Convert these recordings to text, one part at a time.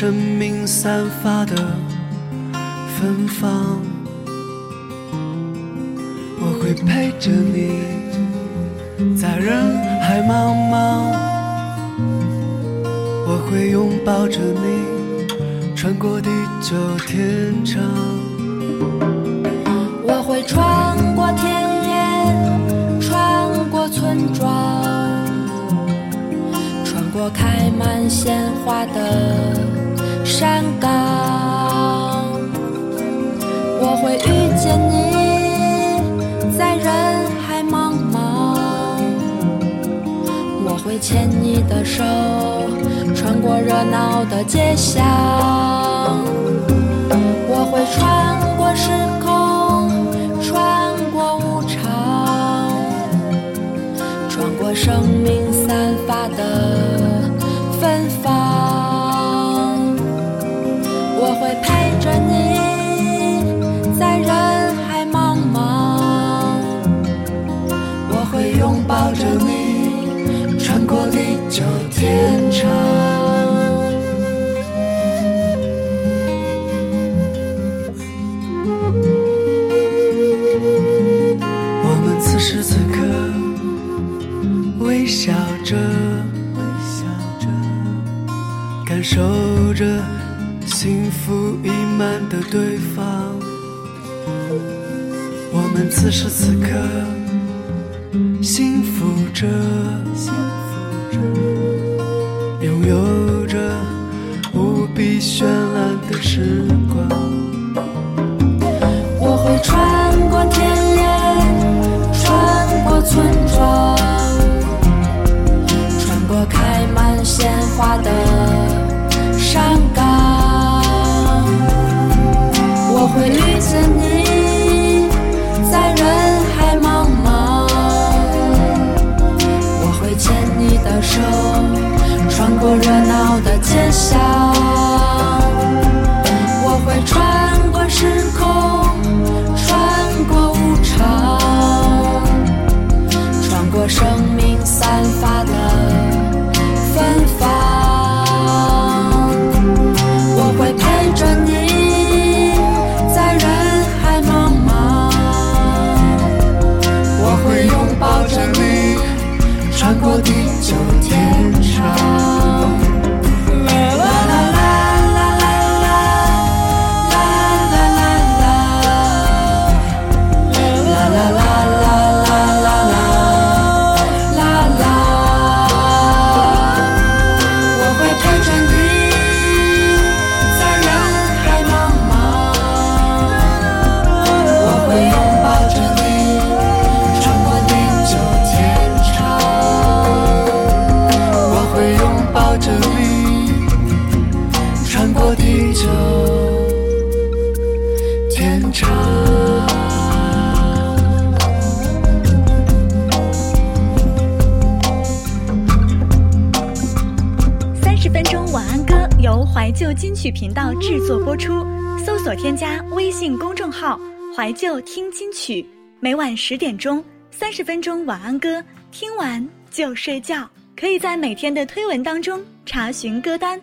生命散发的芬芳。我会陪着你，在人海茫茫。我会拥抱着你。穿过地久天长，我会穿过田野，穿过村庄，穿过开满鲜花的山岗。我会遇见你，在人海茫茫。我会牵你的手。穿过热闹的街巷，我会穿过时空，穿过无常，穿过生命散发的芬芳。会陪着你，在人海茫茫，我会拥抱着你，穿过地久天长。我们此时此刻，微笑着感受着福溢满的对方，我们此时此刻幸福着，拥有着无比绚烂的时光。我会穿过田野，穿过村庄，穿过开满鲜花的。山岗，你，在人海茫茫。我会牵你的手，穿过热闹的街巷。添加微信公众号“怀旧听金曲”，每晚十点钟，三十分钟晚安歌，听完就睡觉。可以在每天的推文当中查询歌单。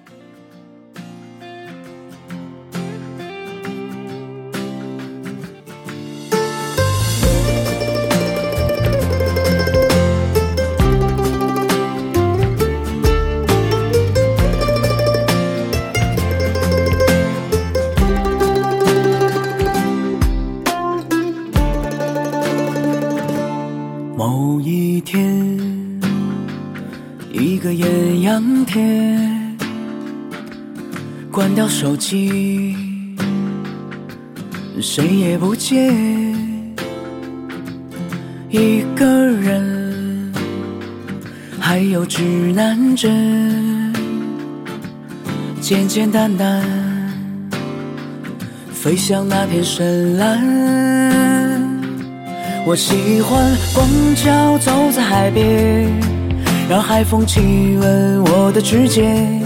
手机，谁也不接，一个人，还有指南针，简简单单，飞向那片深蓝。我喜欢光脚走在海边，让海风亲吻我的指尖。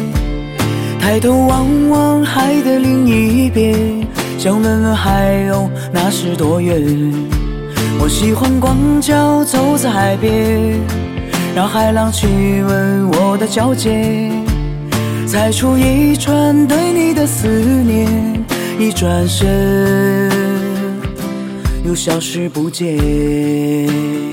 抬头望望海的另一边，想问问海鸥那是多远。我喜欢光脚走在海边，让海浪亲吻我的脚尖。踩出一串对你的思念，一转身又消失不见。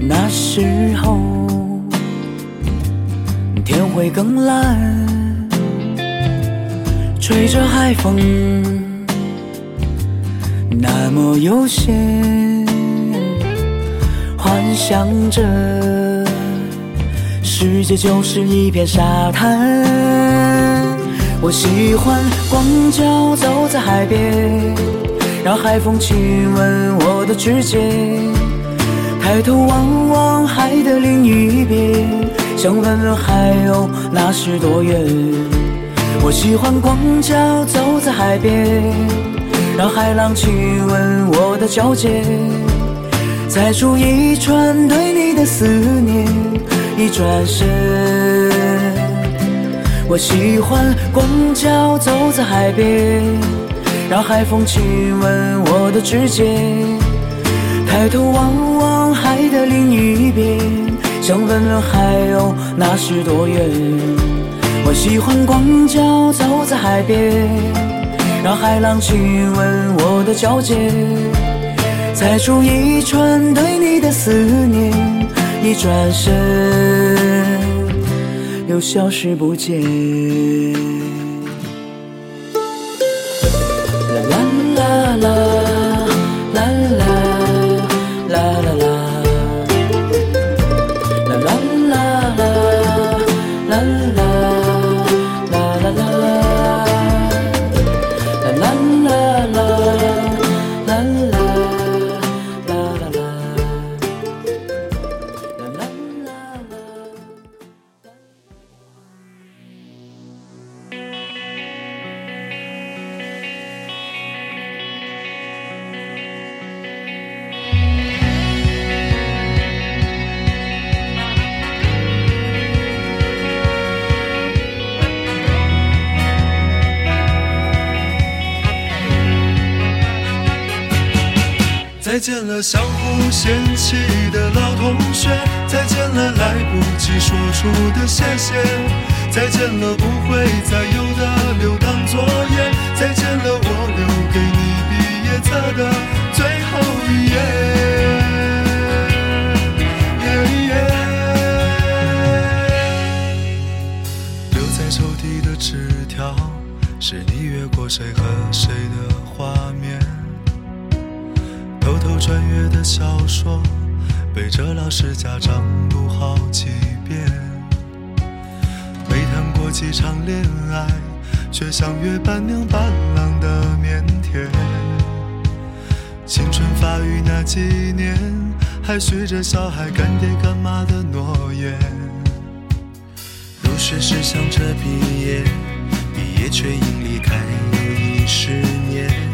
那时候天会更蓝，吹着海风，那么悠闲，幻想着世界就是一片沙滩。我喜欢光脚走在海边。让海风亲吻我的指尖，抬头望望海的另一边，想问问海鸥那是多远。我喜欢光脚走在海边，让海浪亲吻我的脚尖，猜出一串对你的思念，一转身。我喜欢光脚走在海边。让海风亲吻我的指尖，抬头望望海的另一边，想问问海鸥那是多远。我喜欢光脚走在海边，让海浪亲吻我的脚尖，踩出一串对你的思念，一转身又消失不见。见了，相互嫌弃的老同学；再见了，来不及说出的谢谢；再见了，不会再有的留堂作业；再见了，我留给你毕业册的最后一页。小说，背着老师家长读好几遍。没谈过几场恋爱，却像约伴娘伴郎的腼腆。青春发育那几年，还许着小孩干爹干妈的诺言。入学时想着毕业，毕业却因离开又已十年。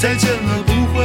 再见了，不会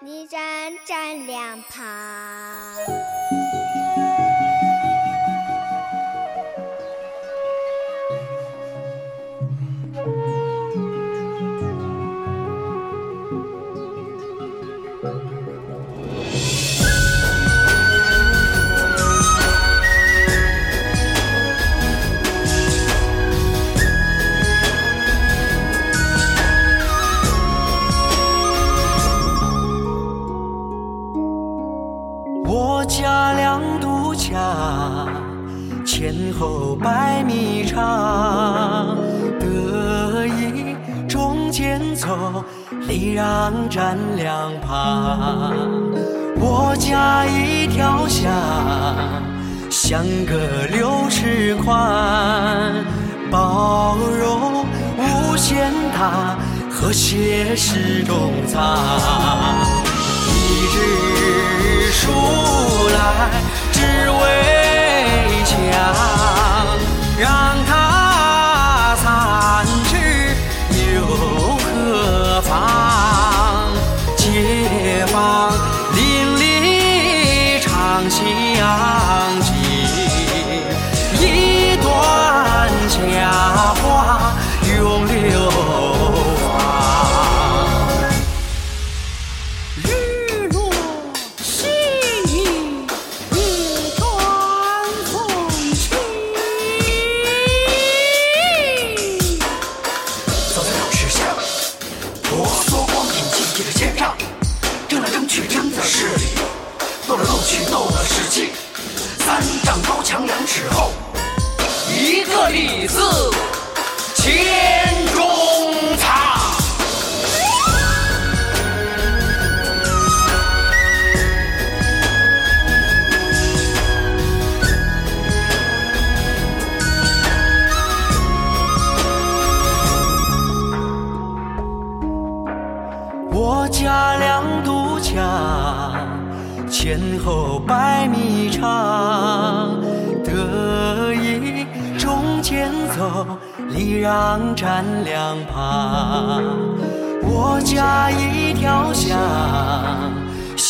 你站站两旁。礼让站两旁。我家一条巷，相隔六尺宽，包容无限大，和谐是中藏。一支书来，只为墙，让何妨？解放淋漓长相记，一段佳话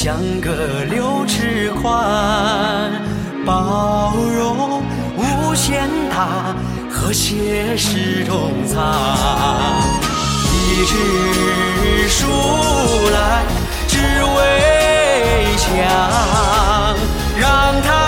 相隔六尺宽，包容无限大，和谐是中藏。一支书来，只为强，让他。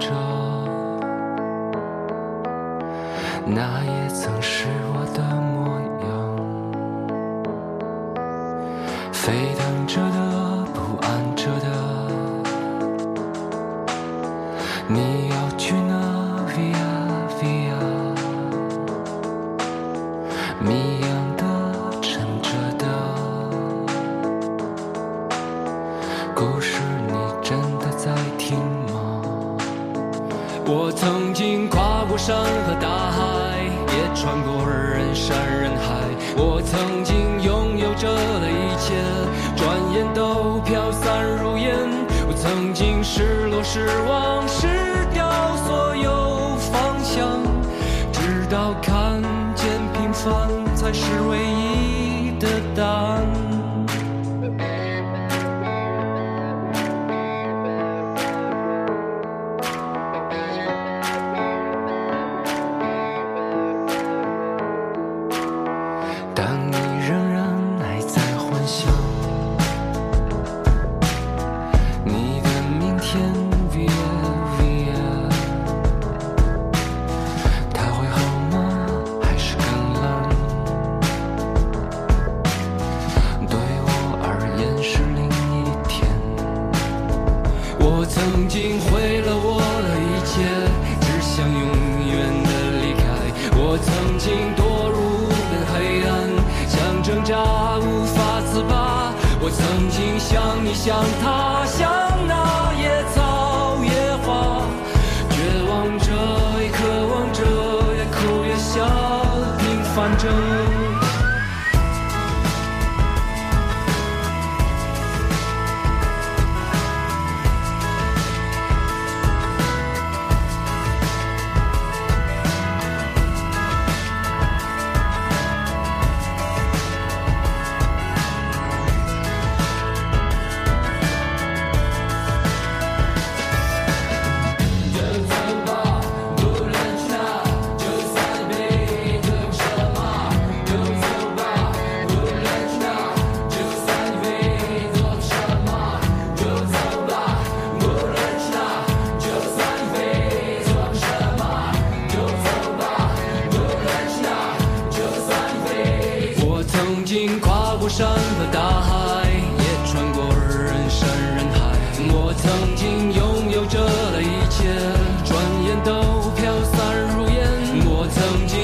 着。那也曾是我的模样沸腾着的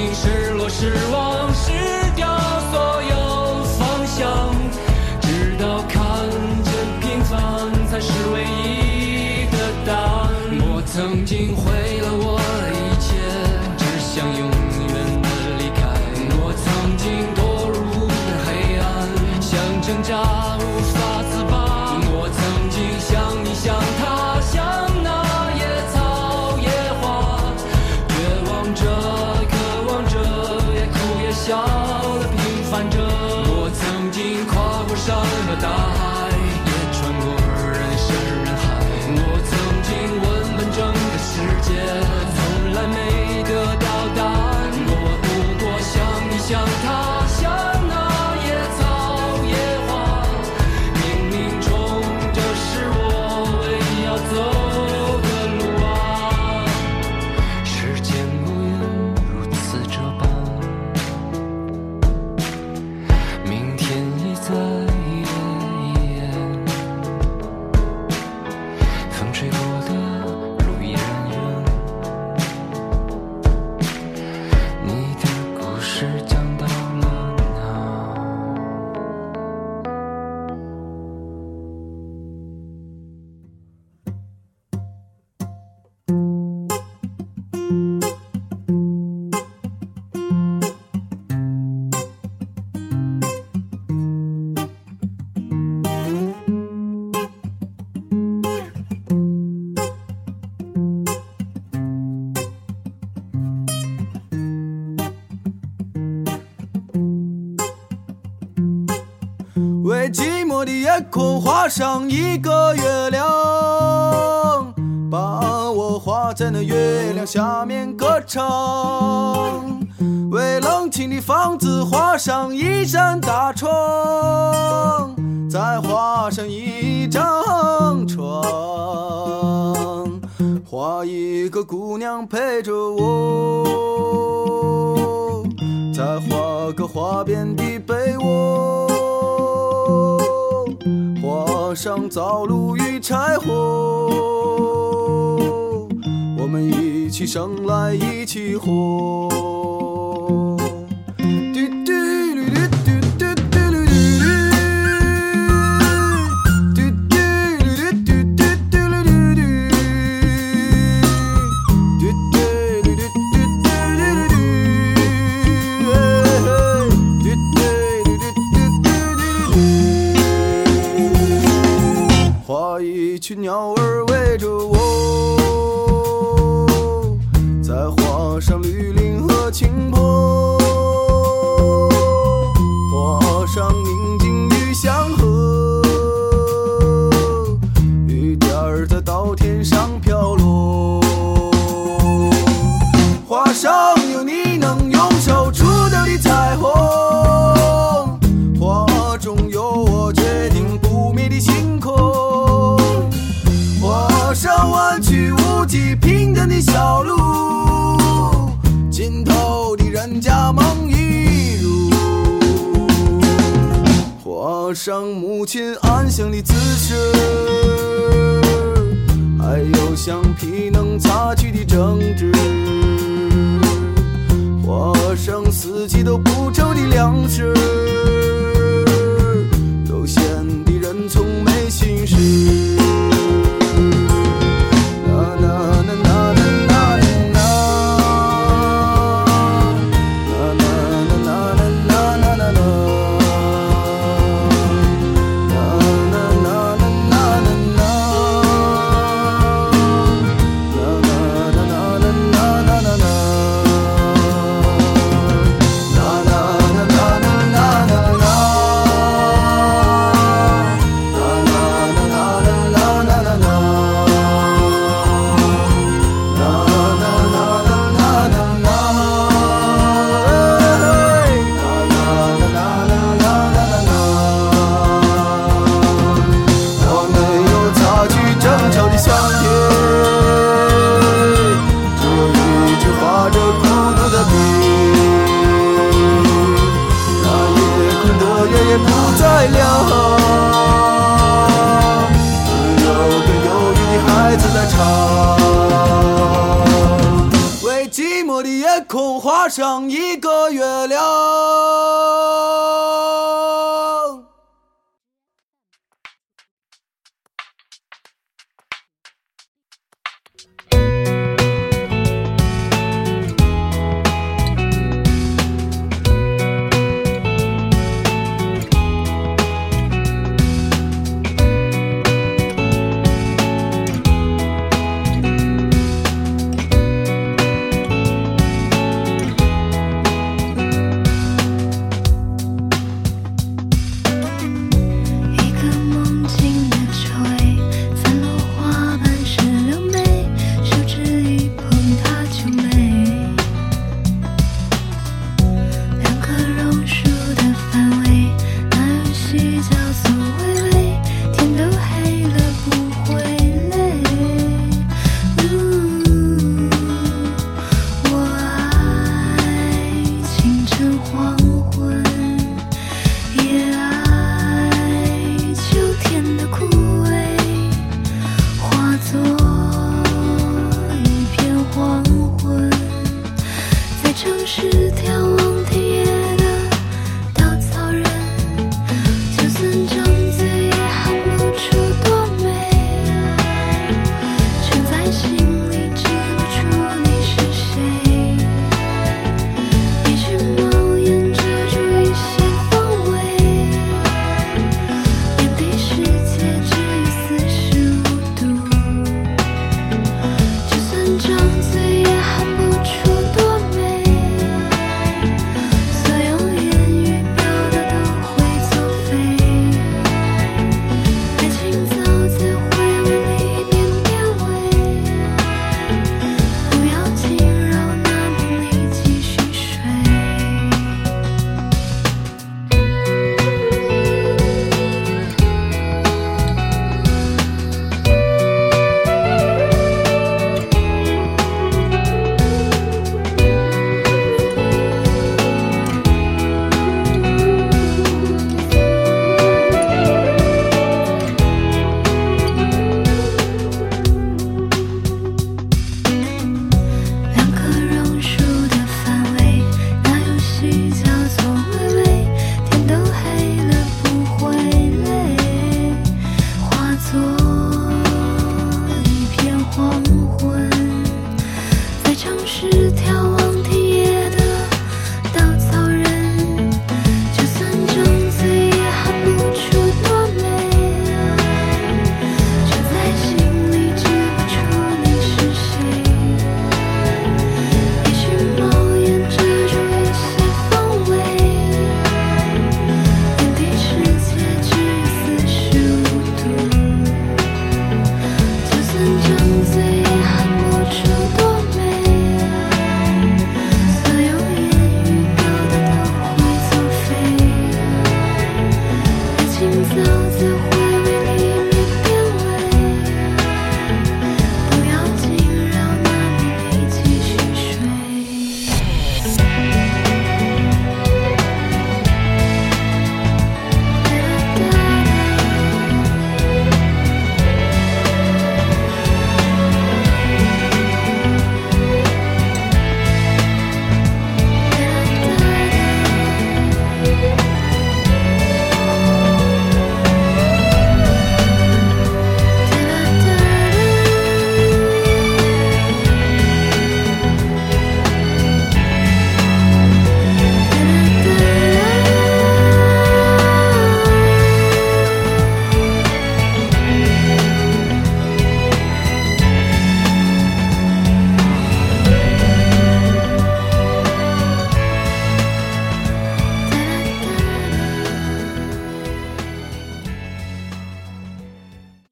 你是我的夜空画上一个月亮把我画在那月亮下面歌唱为冷清的房子画上一扇大窗再画上一张床画一个姑娘陪着我再画个花边的被窝。上灶炉与柴火我们一起生来一起活。去鸟儿亲安详的姿势，还有橡皮能擦去的争执，花生四季都不愁的粮食。像一个月亮。